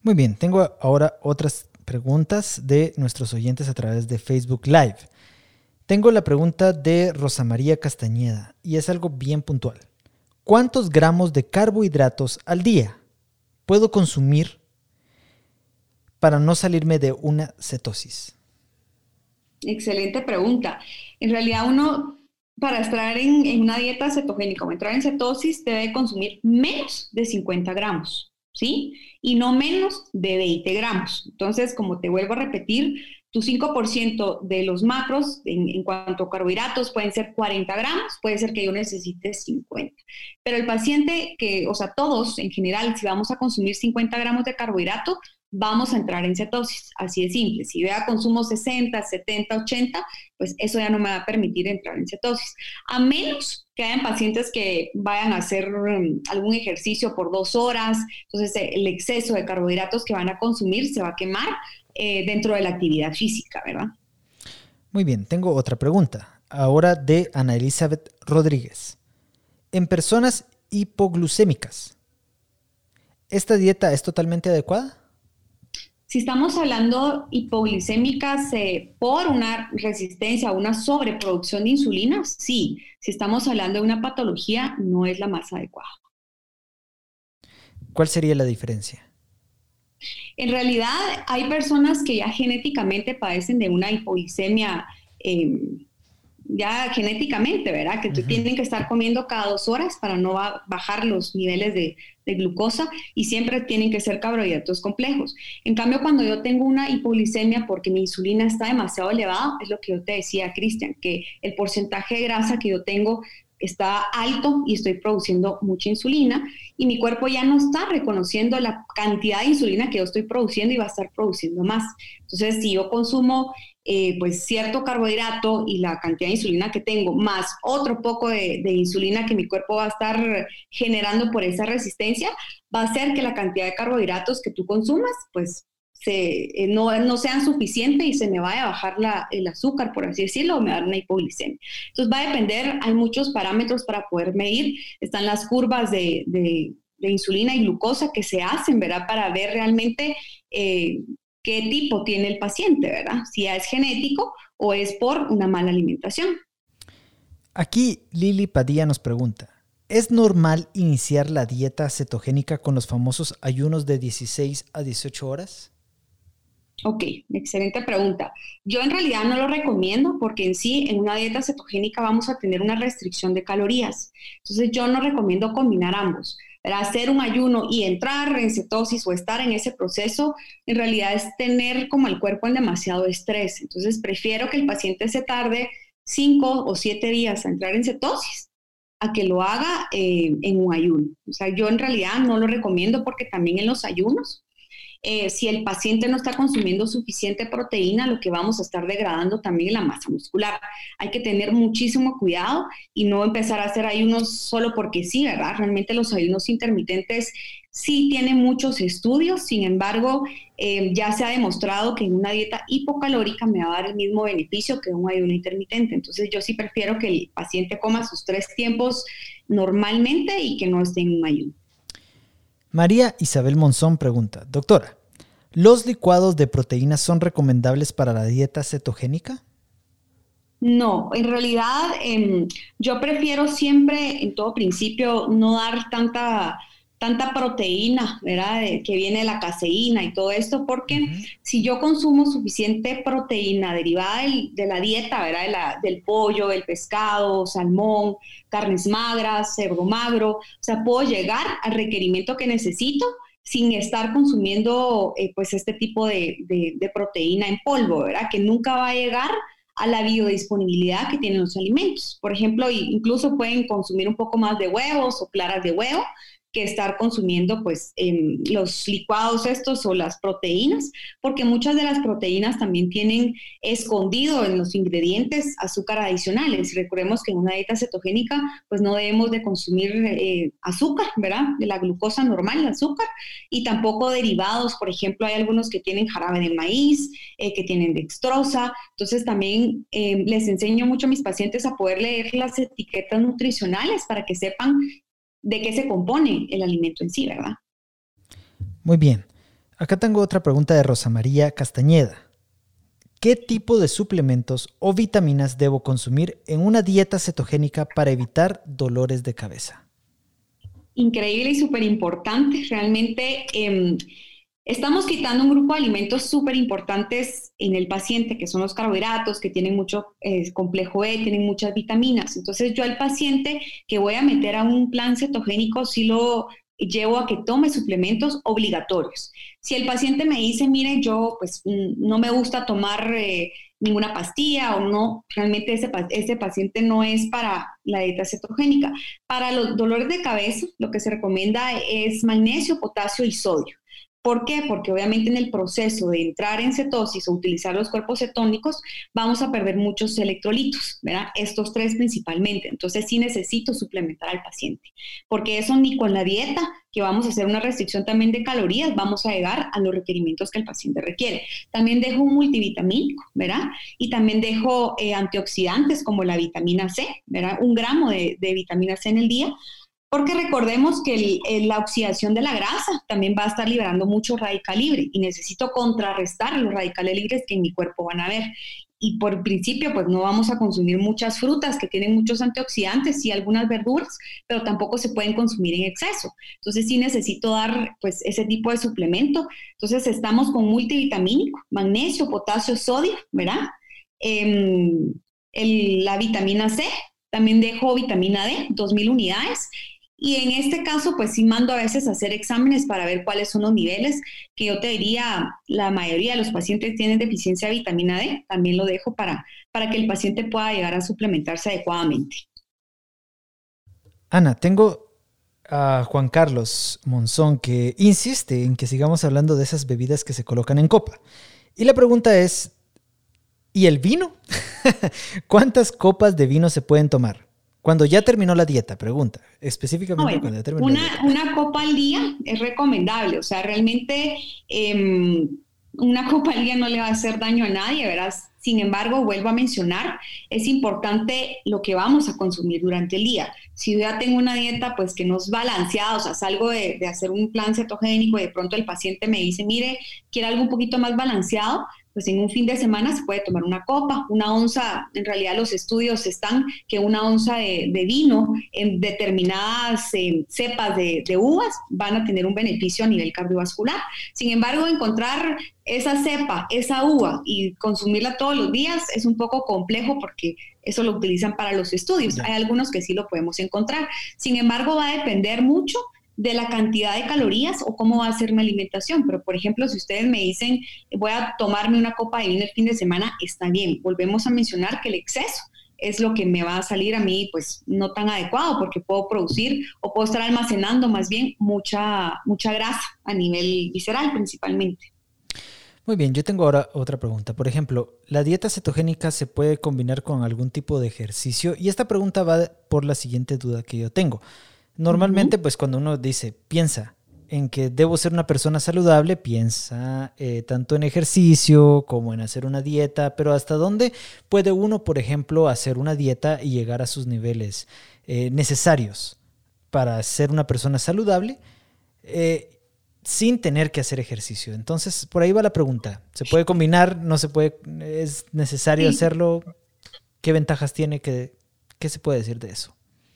Muy bien, tengo ahora otras preguntas de nuestros oyentes a través de Facebook Live. Tengo la pregunta de Rosa María Castañeda y es algo bien puntual. ¿Cuántos gramos de carbohidratos al día puedo consumir para no salirme de una cetosis? Excelente pregunta. En realidad uno, para estar en, una dieta cetogénica o entrar en cetosis, debe consumir menos de 50 gramos, ¿sí? Y no menos de 20 gramos. Entonces, como te vuelvo a repetir, tu 5% de los macros en, cuanto a carbohidratos pueden ser 40 gramos, puede ser que yo necesite 50. Pero el paciente que, o sea, todos en general, si vamos a consumir 50 gramos de carbohidrato, vamos a entrar en cetosis. Así de simple. Si vea consumo 60, 70, 80, pues eso ya no me va a permitir entrar en cetosis. A menos que hayan pacientes que vayan a hacer um, algún ejercicio por dos horas, entonces el exceso de carbohidratos que van a consumir se va a quemar eh, dentro de la actividad física, ¿verdad? Muy bien, tengo otra pregunta. Ahora de Ana Elizabeth Rodríguez. En personas hipoglucémicas, ¿esta dieta es totalmente adecuada? Si estamos hablando hipoglucémicas eh, por una resistencia o una sobreproducción de insulina, sí. Si estamos hablando de una patología, no es la más adecuada. ¿Cuál sería la diferencia? En realidad hay personas que ya genéticamente padecen de una hipoglicemia, em, ya genéticamente, ¿verdad? Que tienen que estar comiendo cada dos horas para no bajar los niveles de, glucosa y siempre tienen que ser carbohidratos complejos. En cambio, cuando yo tengo una hipoglicemia porque mi insulina está demasiado elevada, es lo que yo te decía, Cristian, que el porcentaje de grasa que yo tengo está alto y estoy produciendo mucha insulina y mi cuerpo ya no está reconociendo la cantidad de insulina que yo estoy produciendo y va a estar produciendo más. Entonces, si yo consumo eh, pues cierto carbohidrato y la cantidad de insulina que tengo, más otro poco de, de, insulina que mi cuerpo va a estar generando por esa resistencia, va a hacer que la cantidad de carbohidratos que tú consumas, pues eh, no, no, sean suficientes y se me vaya a bajar el azúcar, por así decirlo, o me va a dar una hipoglicemia. Entonces va a depender, hay muchos parámetros para poder medir, están las curvas de, insulina y glucosa que se hacen, ¿verdad? Para ver realmente eh, qué tipo tiene el paciente, ¿verdad? Si es genético o es por una mala alimentación. Aquí Lili Padilla nos pregunta, ¿es normal iniciar la dieta cetogénica con los famosos ayunos de 16 a 18 horas? Ok, excelente pregunta. Yo en realidad no lo recomiendo porque en sí, en una dieta cetogénica vamos a tener una restricción de calorías. Entonces yo no recomiendo combinar ambos. Hacer un ayuno y entrar en cetosis o estar en ese proceso, en realidad es tener como el cuerpo en demasiado estrés. Entonces prefiero que el paciente se tarde cinco o siete días a entrar en cetosis a que lo haga eh, en un ayuno. O sea, yo en realidad no lo recomiendo porque también en los ayunos eh, si el paciente no está consumiendo suficiente proteína, lo que vamos a estar degradando también es la masa muscular. Hay que tener muchísimo cuidado y no empezar a hacer ayunos solo porque sí, ¿verdad? Realmente los ayunos intermitentes sí tienen muchos estudios, sin embargo, eh, ya se ha demostrado que en una dieta hipocalórica me va a dar el mismo beneficio que un ayuno intermitente. Entonces yo sí prefiero que el paciente coma sus tres tiempos normalmente y que no esté en un ayuno. María Isabel Monzón pregunta, doctora, ¿los licuados de proteínas son recomendables para la dieta cetogénica? No, en realidad em, yo prefiero siempre, en todo principio, no dar tanta tanta proteína, ¿verdad? que viene de la caseína y todo esto, porque si yo consumo suficiente proteína derivada de la dieta, ¿verdad? del pollo, el pescado, salmón, carnes magras, cerdo magro, o sea, puedo llegar al requerimiento que necesito sin estar consumiendo eh, pues este tipo de, de, proteína en polvo, ¿verdad? Que nunca va a llegar a la biodisponibilidad que tienen los alimentos. Por ejemplo, incluso pueden consumir un poco más de huevos o claras de huevo, que estar consumiendo pues los licuados estos o las proteínas, porque muchas de las proteínas también tienen escondido en los ingredientes azúcar adicionales. Recordemos que en una dieta cetogénica pues no debemos de consumir eh, azúcar, ¿verdad? De la glucosa normal, el azúcar, y tampoco derivados, por ejemplo, hay algunos que tienen jarabe de maíz, eh, que tienen dextrosa, entonces también eh, les enseño mucho a mis pacientes a poder leer las etiquetas nutricionales para que sepan de qué se compone el alimento en sí, ¿verdad? Muy bien. Acá tengo otra pregunta de Rosa María Castañeda. ¿qué tipo de suplementos o vitaminas debo consumir en una dieta cetogénica para evitar dolores de cabeza? Increíble y súper importante. Realmente em, estamos quitando un grupo de alimentos súper importantes en el paciente, que son los carbohidratos, que tienen mucho eh, complejo E, tienen muchas vitaminas. Entonces yo al paciente que voy a meter a un plan cetogénico, sí lo llevo a que tome suplementos obligatorios. Si el paciente me dice, mire, yo pues mm, no me gusta tomar eh, ninguna pastilla o no, realmente ese, ese paciente no es para la dieta cetogénica. Para los dolores de cabeza, lo que se recomienda es magnesio, potasio y sodio. ¿Por qué? Porque obviamente en el proceso de entrar en cetosis o utilizar los cuerpos cetónicos vamos a perder muchos electrolitos, ¿verdad? Estos tres principalmente. Entonces sí necesito suplementar al paciente, porque eso ni con la dieta, que vamos a hacer una restricción también de calorías, vamos a llegar a los requerimientos que el paciente requiere. También dejo un multivitamínico, ¿verdad? Y también dejo eh, antioxidantes como la vitamina C, ¿verdad? Un gramo de, de vitamina C en el día porque recordemos que la oxidación de la grasa también va a estar liberando mucho radical libre y necesito contrarrestar los radicales libres que en mi cuerpo van a haber. Y por principio, pues no vamos a consumir muchas frutas que tienen muchos antioxidantes y algunas verduras, pero tampoco se pueden consumir en exceso. Entonces sí necesito dar pues ese tipo de suplemento. Entonces estamos con multivitamínico, magnesio, potasio, sodio, ¿verdad? Em, la vitamina C, también dejo vitamina D, 2000 unidades y en este caso, pues sí mando a veces a hacer exámenes para ver cuáles son los niveles, que yo te diría, la mayoría de los pacientes tienen deficiencia de vitamina D, también lo dejo para, para que el paciente pueda llegar a suplementarse adecuadamente. Ana, tengo a Juan Carlos Monzón que insiste en que sigamos hablando de esas bebidas que se colocan en copa. Y la pregunta es, ¿y el vino? ¿Cuántas copas de vino se pueden tomar? Cuando ya terminó la dieta, pregunta, específicamente cuando ya terminó una, la dieta. Una copa al día es recomendable, o sea, realmente em, una copa al día no le va a hacer daño a nadie, verás. Sin embargo, vuelvo a mencionar, es importante lo que vamos a consumir durante el día. Si yo ya tengo una dieta, pues que no es balanceada, o sea, salgo de, de hacer un plan cetogénico y de pronto el paciente me dice, mire, quiero algo un poquito más balanceado, pues en un fin de semana se puede tomar una copa, una onza, en realidad los estudios están que una onza de, vino en determinadas eh, cepas de, uvas van a tener un beneficio a nivel cardiovascular. Sin embargo, encontrar esa cepa, esa uva y consumirla todos los días es un poco complejo porque eso lo utilizan para los estudios. Hay algunos que sí lo podemos encontrar. Sin embargo, va a depender mucho de la cantidad de calorías o cómo va a ser mi alimentación. Pero, por ejemplo, si ustedes me dicen, voy a tomarme una copa de vino el fin de semana, está bien. Volvemos a mencionar que el exceso es lo que me va a salir a mí, pues, no tan adecuado, porque puedo producir o puedo estar almacenando más bien mucha, mucha grasa a nivel visceral principalmente. Muy bien, yo tengo ahora otra pregunta. Por ejemplo, ¿la dieta cetogénica se puede combinar con algún tipo de ejercicio? Y esta pregunta va por la siguiente duda que yo tengo. Normalmente, pues cuando uno dice, piensa en que debo ser una persona saludable, piensa eh, tanto en ejercicio como en hacer una dieta, pero ¿hasta dónde puede uno, por ejemplo, hacer una dieta y llegar a sus niveles eh, necesarios para ser una persona saludable? Eh, sin tener que hacer ejercicio. Entonces, por ahí va la pregunta. ¿Se puede combinar? ¿No se puede? ¿Es necesario hacerlo? ¿Qué ventajas tiene? ¿Qué, ¿Qué se puede decir de eso?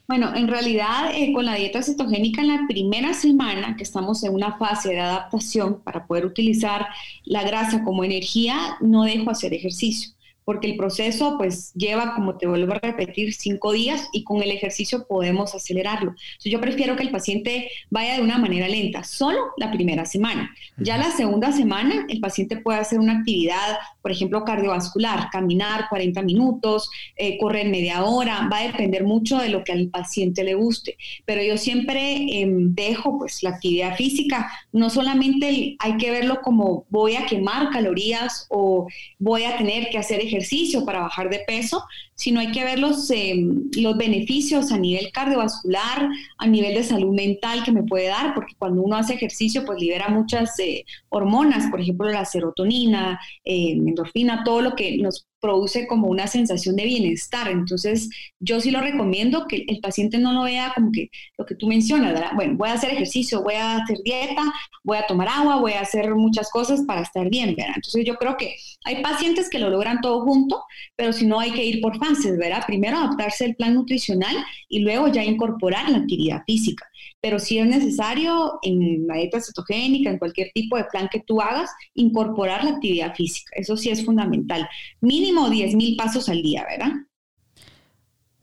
Bueno, en realidad eh, con la dieta cetogénica en la primera semana que estamos en una fase de adaptación para poder utilizar la grasa como energía, no dejo hacer ejercicio porque el proceso pues lleva, como te vuelvo a repetir, cinco días y con el ejercicio podemos acelerarlo. Entonces, yo prefiero que el paciente vaya de una manera lenta, solo la primera semana. Ya la segunda semana el paciente puede hacer una actividad, por ejemplo, cardiovascular, caminar 40 minutos, eh, correr media hora, va a depender mucho de lo que al paciente le guste. Pero yo siempre em, dejo pues la actividad física, no solamente hay que verlo como voy a quemar calorías o voy a tener que hacer ejercicio, ejercicio para bajar de peso, sino hay que ver los, eh, los beneficios a nivel cardiovascular, a nivel de salud mental que me puede dar, porque cuando uno hace ejercicio, pues libera muchas eh, hormonas, por ejemplo, la serotonina, eh, endorfina, todo lo que nos produce como una sensación de bienestar. Entonces, yo sí lo recomiendo que el paciente no lo vea como que lo que tú mencionas, ¿verdad? Bueno, voy a hacer ejercicio, voy a hacer dieta, voy a tomar agua, voy a hacer muchas cosas para estar bien, ¿verdad? Entonces, yo creo que hay pacientes que lo logran todo junto, pero si no hay que ir por fases, ¿verdad? Primero adaptarse al plan nutricional y luego ya incorporar la actividad física. Pero si es necesario en la dieta cetogénica, en cualquier tipo de plan que tú hagas, incorporar la actividad física. Eso sí es fundamental. Mínimo 10 mil pasos al día, ¿verdad?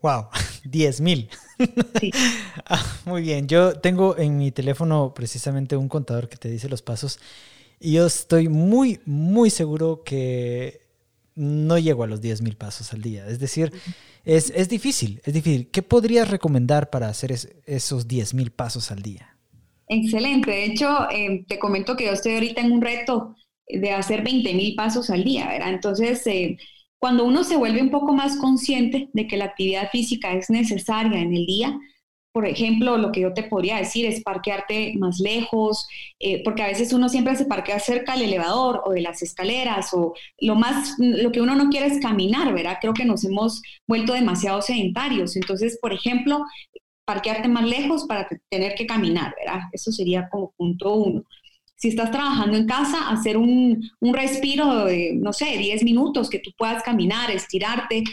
Wow, 10 mil. Sí. Ah, muy bien, yo tengo en mi teléfono precisamente un contador que te dice los pasos y yo estoy muy, muy seguro que no llego a los 10 mil pasos al día. Es decir, es, es, difícil, es difícil. ¿Qué podrías recomendar para hacer esos 10 mil pasos al día? Excelente. De hecho, eh, te comento que yo estoy ahorita en un reto de hacer 20 mil pasos al día, ¿verdad? Entonces, eh, cuando uno se vuelve un poco más consciente de que la actividad física es necesaria en el día, por ejemplo, lo que yo te podría decir es parquearte más lejos, eh, porque a veces uno siempre se parquea cerca del elevador o de las escaleras, o lo más, lo que uno no quiere es caminar, ¿verdad? Creo que nos hemos vuelto demasiado sedentarios. Entonces, por ejemplo, parquearte más lejos para tener que caminar, ¿verdad? Eso sería como punto uno. Si estás trabajando en casa, hacer un, un respiro de, no sé, 10 minutos que tú puedas caminar, estirarte,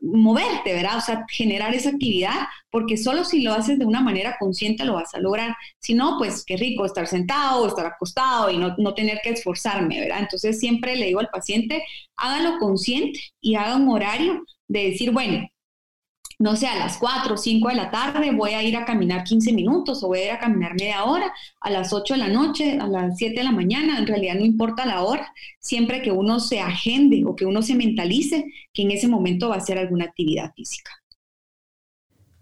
moverte, ¿verdad? O sea, generar esa actividad, porque solo si lo haces de una manera consciente lo vas a lograr. Si no, pues qué rico estar sentado estar acostado y no, no, tener que esforzarme, ¿verdad? Entonces siempre le digo al paciente, hágalo consciente y haga un horario de decir, bueno, no sé, a las 4 o 5 de la tarde voy a ir a caminar 15 minutos o voy a ir a caminar media hora, a las 8 de la noche, a las 7 de la mañana, en realidad no importa la hora, siempre que uno se agende o que uno se mentalice que en ese momento va a hacer alguna actividad física.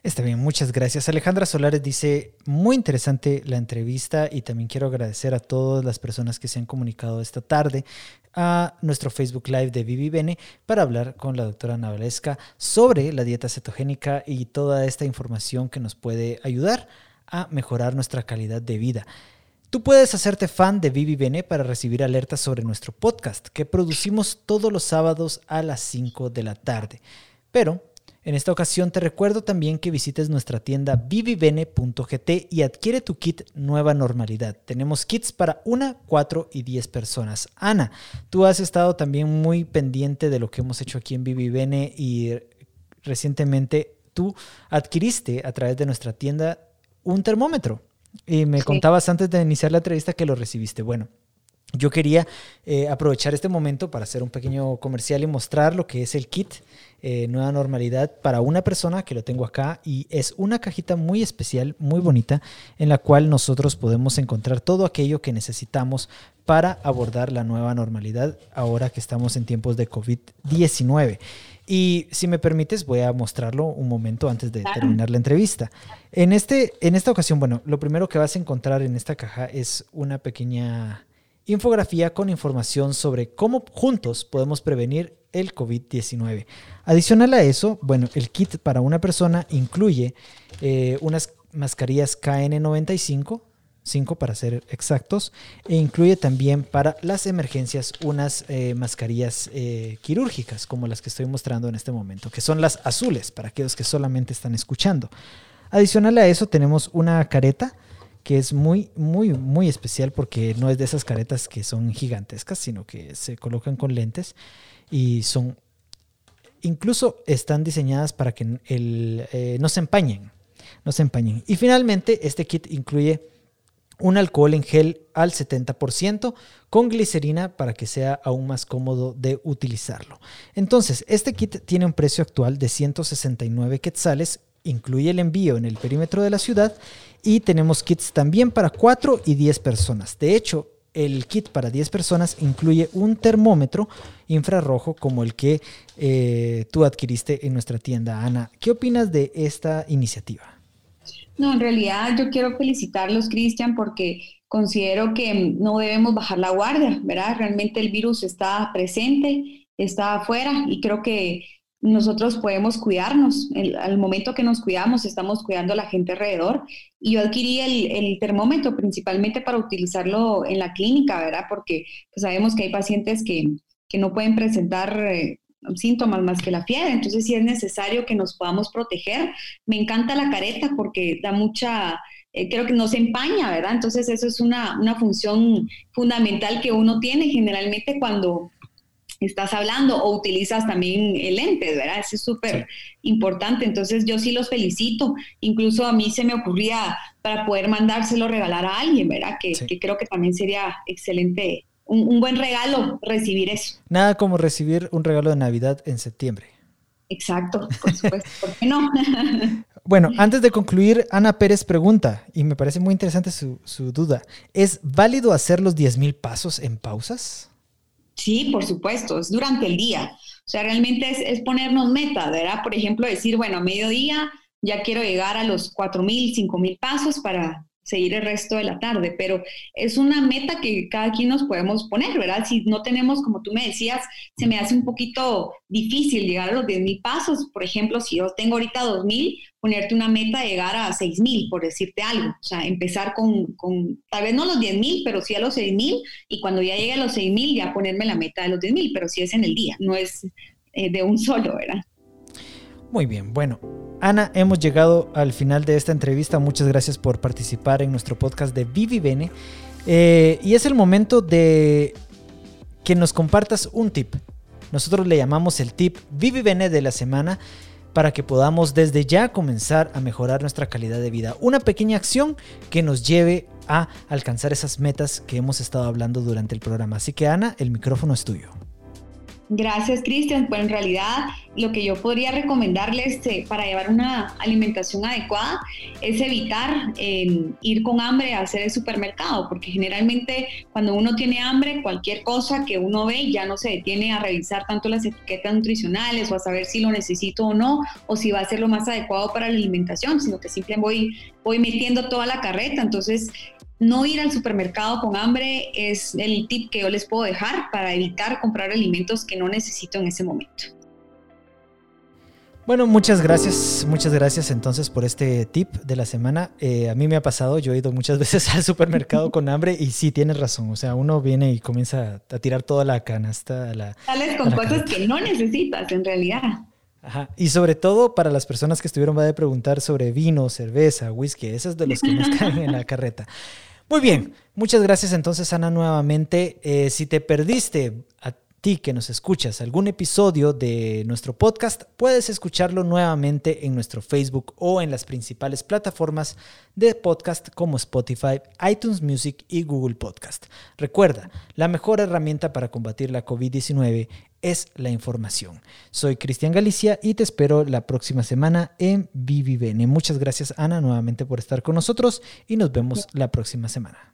Está bien, muchas gracias. Alejandra Solares dice, muy interesante la entrevista y también quiero agradecer a todas las personas que se han comunicado esta tarde a nuestro Facebook Live de Vivi Bene para hablar con la doctora Navalesca sobre la dieta cetogénica y toda esta información que nos puede ayudar a mejorar nuestra calidad de vida. Tú puedes hacerte fan de Vivi Bene para recibir alertas sobre nuestro podcast que producimos todos los sábados a las 5 de la tarde. Pero en esta ocasión te recuerdo también que visites nuestra tienda vivivene.gt y adquiere tu kit Nueva Normalidad. Tenemos kits para una, cuatro y diez personas. Ana, tú has estado también muy pendiente de lo que hemos hecho aquí en Vivivene y recientemente tú adquiriste a través de nuestra tienda un termómetro. Y me contabas antes de iniciar la entrevista que lo recibiste. Bueno, yo quería eh, aprovechar este momento para hacer un pequeño comercial y mostrar lo que es el kit eh, Nueva Normalidad para una persona que lo tengo acá y es una cajita muy especial, muy bonita, en la cual nosotros podemos encontrar todo aquello que necesitamos para abordar la nueva normalidad ahora que estamos en tiempos de COVID-19. Y si me permites, voy a mostrarlo un momento antes de terminar la entrevista. En, este, en esta ocasión, bueno, lo primero que vas a encontrar en esta caja es una pequeña infografía con información sobre cómo juntos podemos prevenir el COVID-19. Adicional a eso, bueno, el kit para una persona incluye eh, unas mascarillas KN95, 5 para ser exactos, e incluye también para las emergencias unas eh, mascarillas eh, quirúrgicas como las que estoy mostrando en este momento, que son las azules para aquellos que solamente están escuchando. Adicional a eso tenemos una careta que es muy, muy, muy especial porque no es de esas caretas que son gigantescas, sino que se colocan con lentes y son, incluso están diseñadas para que el, eh, no se empañen, no se empañen. Y finalmente, este kit incluye un alcohol en gel al 70% con glicerina para que sea aún más cómodo de utilizarlo. Entonces, este kit tiene un precio actual de 169 quetzales incluye el envío en el perímetro de la ciudad y tenemos kits también para 4 y 10 personas. De hecho, el kit para 10 personas incluye un termómetro infrarrojo como el que eh, tú adquiriste en nuestra tienda. Ana, ¿qué opinas de esta iniciativa? No, en realidad yo quiero felicitarlos, Cristian, porque considero que no debemos bajar la guardia, ¿verdad? Realmente el virus está presente, está afuera y creo que nosotros podemos cuidarnos. al momento que nos cuidamos, estamos cuidando a la gente alrededor. Y yo adquirí el, termómetro principalmente para utilizarlo en la clínica, ¿verdad? Porque pues, sabemos que hay pacientes que, no pueden presentar eh, síntomas más que la fiebre, entonces sí es necesario que nos podamos proteger. Me encanta la careta porque da mucha, eh, creo que no se empaña, ¿verdad? Entonces eso es una, una función fundamental que uno tiene generalmente cuando estás hablando o utilizas también lentes, ¿verdad? Eso es súper importante. Entonces yo sí los felicito. Incluso a mí se me ocurría para poder mandárselo regalar a alguien, ¿verdad? Que, que creo que también sería excelente, un, un, buen regalo recibir eso. Nada como recibir un regalo de Navidad en septiembre. Exacto, por supuesto. ¿Por qué no? Bueno, antes de concluir, Ana Pérez pregunta, y me parece muy interesante su, su duda, ¿es válido hacer los 10.000 pasos en pausas? Sí, por supuesto, es durante el día. O sea, realmente es, ponernos metas, ¿verdad? Por ejemplo, decir, bueno, a mediodía ya quiero llegar a los 4.000, 5.000 pasos para seguir el resto de la tarde, pero es una meta que cada quien nos podemos poner, ¿verdad? Si no tenemos, como tú me decías, se me hace un poquito difícil llegar a los 10.000 pasos. Por ejemplo, si yo tengo ahorita 2.000, ponerte una meta de llegar a 6.000, por decirte algo. O sea, empezar con, con tal vez no los 10.000, pero sí a los 6.000, y cuando ya llegue a los 6.000 ya ponerme la meta de los 10.000, pero sí es en el día, no es eh, de un solo, ¿verdad? Muy bien, bueno, Ana, hemos llegado al final de esta entrevista. Muchas gracias por participar en nuestro podcast de Vivi Bene. Eh, y es el momento de que nos compartas un tip. Nosotros le llamamos el tip Vivi Bene de la semana para que podamos desde ya comenzar a mejorar nuestra calidad de vida. Una pequeña acción que nos lleve a alcanzar esas metas que hemos estado hablando durante el programa. Así que Ana, el micrófono es tuyo. Gracias, Cristian. Pues en realidad lo que yo podría recomendarles eh, para llevar una alimentación adecuada es evitar em, ir con hambre a hacer el supermercado, porque generalmente cuando uno tiene hambre, cualquier cosa que uno ve ya no se detiene a revisar tanto las etiquetas nutricionales o a saber si lo necesito o no, o si va a ser lo más adecuado para la alimentación, sino que simplemente voy, voy metiendo toda la carreta. Entonces, no ir al supermercado con hambre es el tip que yo les puedo dejar para evitar comprar alimentos que no necesito en ese momento. Bueno, muchas gracias, muchas gracias entonces por este tip de la semana. Eh, a mí me ha pasado, yo he ido muchas veces al supermercado con hambre y sí, tienes razón, o sea, uno viene y comienza a tirar toda la canasta. A la, Sales con cosas que no necesitas en realidad. Ajá. Y sobre todo para las personas que estuvieron, va a preguntar sobre vino, cerveza, whisky, esas de los que nos caen en la carreta. Muy bien, muchas gracias entonces Ana nuevamente. Eh, si te perdiste a ti que nos escuchas algún episodio de nuestro podcast, puedes escucharlo nuevamente en nuestro Facebook o en las principales plataformas de podcast como Spotify, iTunes Music y Google Podcast. Recuerda, la mejor herramienta para combatir la COVID-19 es la información. Soy Cristian Galicia y te espero la próxima semana en Vivivene. Muchas gracias Ana nuevamente por estar con nosotros y nos vemos la próxima semana.